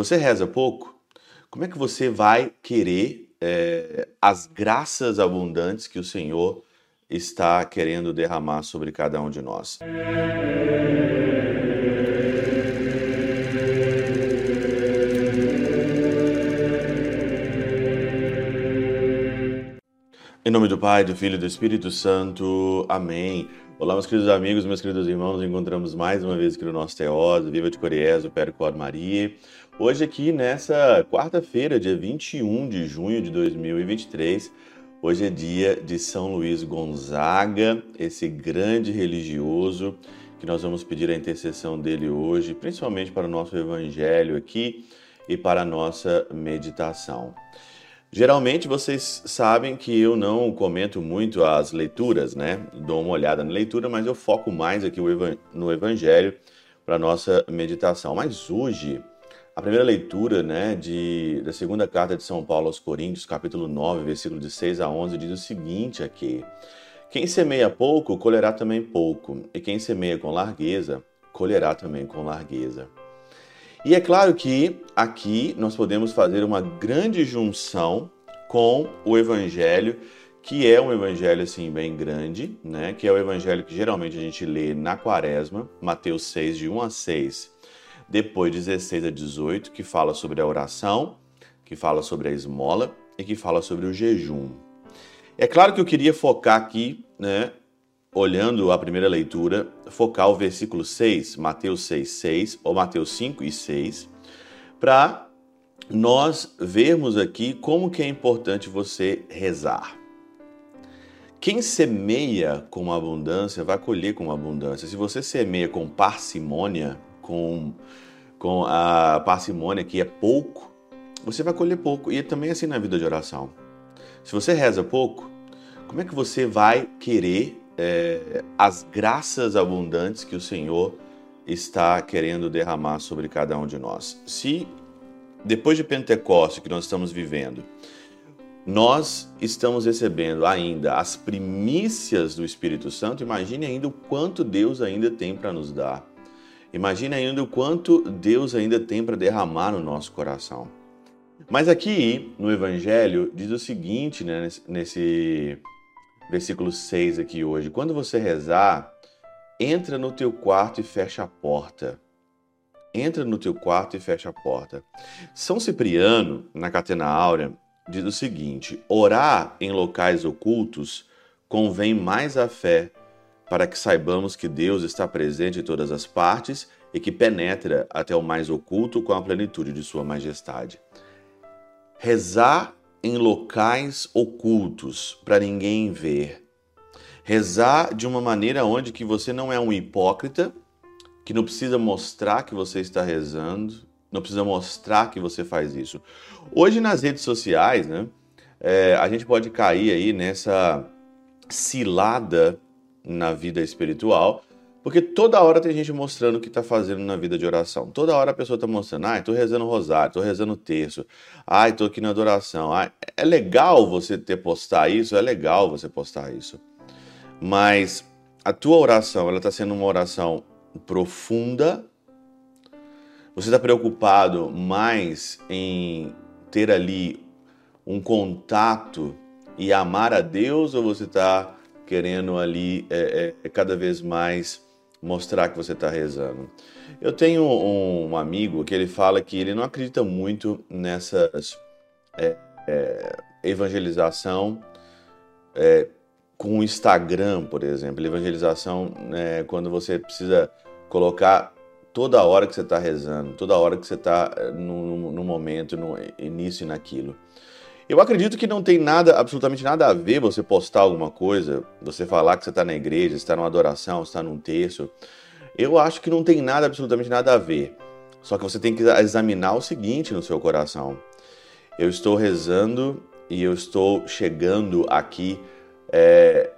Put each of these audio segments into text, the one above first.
Você reza pouco? Como é que você vai querer é, as graças abundantes que o Senhor está querendo derramar sobre cada um de nós? Em nome do Pai, do Filho e do Espírito Santo. Amém. Olá, meus queridos amigos, meus queridos irmãos, nos encontramos mais uma vez aqui no nosso Teóso, Viva de Coriésio, Percor Maria. Hoje aqui nessa quarta-feira, dia 21 de junho de 2023, hoje é dia de São Luís Gonzaga, esse grande religioso que nós vamos pedir a intercessão dele hoje, principalmente para o nosso evangelho aqui e para a nossa meditação. Geralmente vocês sabem que eu não comento muito as leituras, né? Dou uma olhada na leitura, mas eu foco mais aqui no Evangelho para nossa meditação. Mas hoje, a primeira leitura, né, de, da segunda carta de São Paulo aos Coríntios, capítulo 9, versículo de 6 a 11, diz o seguinte aqui: Quem semeia pouco, colherá também pouco, e quem semeia com largueza, colherá também com largueza. E é claro que aqui nós podemos fazer uma grande junção com o evangelho, que é um evangelho assim bem grande, né? Que é o evangelho que geralmente a gente lê na Quaresma, Mateus 6 de 1 a 6, depois 16 a 18, que fala sobre a oração, que fala sobre a esmola e que fala sobre o jejum. É claro que eu queria focar aqui, né, olhando a primeira leitura, focar o versículo 6, Mateus 6, 6, ou Mateus 5 e 6, para nós vermos aqui como que é importante você rezar. Quem semeia com abundância vai colher com abundância. Se você semeia com parcimônia, com, com a parcimônia que é pouco, você vai colher pouco. E é também assim na vida de oração. Se você reza pouco, como é que você vai querer é, as graças abundantes que o Senhor está querendo derramar sobre cada um de nós. Se depois de Pentecostes que nós estamos vivendo, nós estamos recebendo ainda as primícias do Espírito Santo, imagine ainda o quanto Deus ainda tem para nos dar. Imagine ainda o quanto Deus ainda tem para derramar no nosso coração. Mas aqui no Evangelho diz o seguinte, né, nesse versículo 6 aqui hoje. Quando você rezar, entra no teu quarto e fecha a porta. Entra no teu quarto e fecha a porta. São Cipriano, na Catena Áurea, diz o seguinte: orar em locais ocultos convém mais à fé, para que saibamos que Deus está presente em todas as partes e que penetra até o mais oculto com a plenitude de Sua majestade. Rezar em locais ocultos para ninguém ver. Rezar de uma maneira onde que você não é um hipócrita, que não precisa mostrar que você está rezando, não precisa mostrar que você faz isso. Hoje nas redes sociais, né, é, a gente pode cair aí nessa cilada na vida espiritual porque toda hora tem gente mostrando o que está fazendo na vida de oração. Toda hora a pessoa está mostrando, ai, estou rezando rosário, estou rezando terço, ai, estou aqui na adoração. Ai, é legal você ter postar isso, é legal você postar isso. Mas a tua oração, ela está sendo uma oração profunda. Você está preocupado mais em ter ali um contato e amar a Deus ou você está querendo ali é, é, cada vez mais mostrar que você está rezando. Eu tenho um amigo que ele fala que ele não acredita muito nessas é, é, evangelização é, com o Instagram, por exemplo. Evangelização é, quando você precisa colocar toda hora que você está rezando, toda hora que você está é, no, no momento, no início e naquilo. Eu acredito que não tem nada, absolutamente nada a ver você postar alguma coisa, você falar que você está na igreja, está numa adoração, está num terço. Eu acho que não tem nada, absolutamente nada a ver. Só que você tem que examinar o seguinte no seu coração. Eu estou rezando e eu estou chegando aqui, é,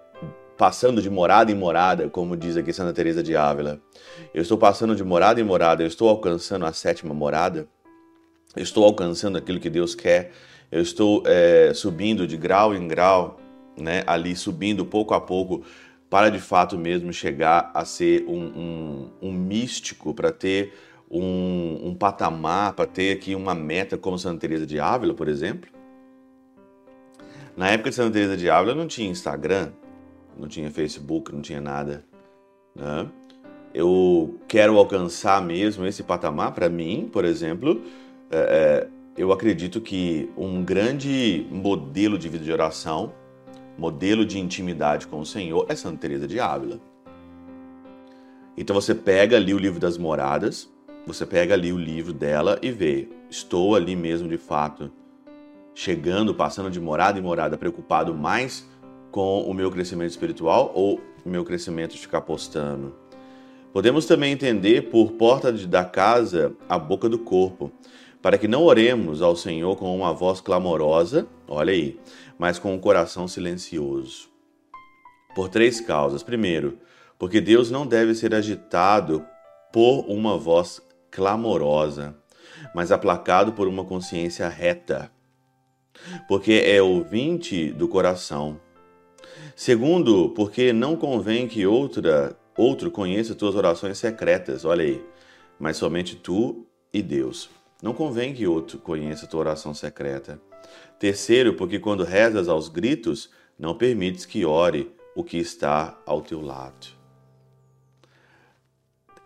passando de morada em morada, como diz aqui Santa Teresa de Ávila. Eu estou passando de morada em morada, eu estou alcançando a sétima morada. Eu estou alcançando aquilo que Deus quer eu estou é, subindo de grau em grau, né, ali subindo pouco a pouco, para de fato mesmo chegar a ser um, um, um místico, para ter um, um patamar, para ter aqui uma meta como Santa Teresa de Ávila, por exemplo? Na época de Santa Teresa de Ávila não tinha Instagram, não tinha Facebook, não tinha nada. Né? Eu quero alcançar mesmo esse patamar para mim, por exemplo. É, é, eu acredito que um grande modelo de vida de oração, modelo de intimidade com o Senhor é Santa Teresa de Ávila. Então você pega ali o livro das moradas, você pega ali o livro dela e vê, estou ali mesmo de fato, chegando, passando de morada em morada, preocupado mais com o meu crescimento espiritual ou meu crescimento de ficar postando. Podemos também entender por porta da casa a boca do corpo para que não oremos ao Senhor com uma voz clamorosa, olha aí, mas com um coração silencioso. Por três causas. Primeiro, porque Deus não deve ser agitado por uma voz clamorosa, mas aplacado por uma consciência reta, porque é ouvinte do coração. Segundo, porque não convém que outra, outro conheça tuas orações secretas, olha aí, mas somente tu e Deus. Não convém que outro conheça tua oração secreta. Terceiro, porque quando rezas aos gritos, não permites que ore o que está ao teu lado.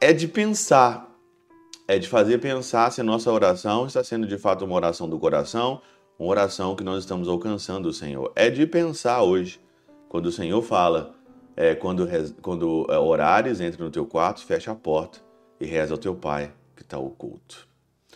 É de pensar, é de fazer pensar se a nossa oração está sendo de fato uma oração do coração, uma oração que nós estamos alcançando o Senhor. É de pensar hoje, quando o Senhor fala, é, quando, quando é, orares, entra no teu quarto, fecha a porta e reza ao teu Pai que está oculto.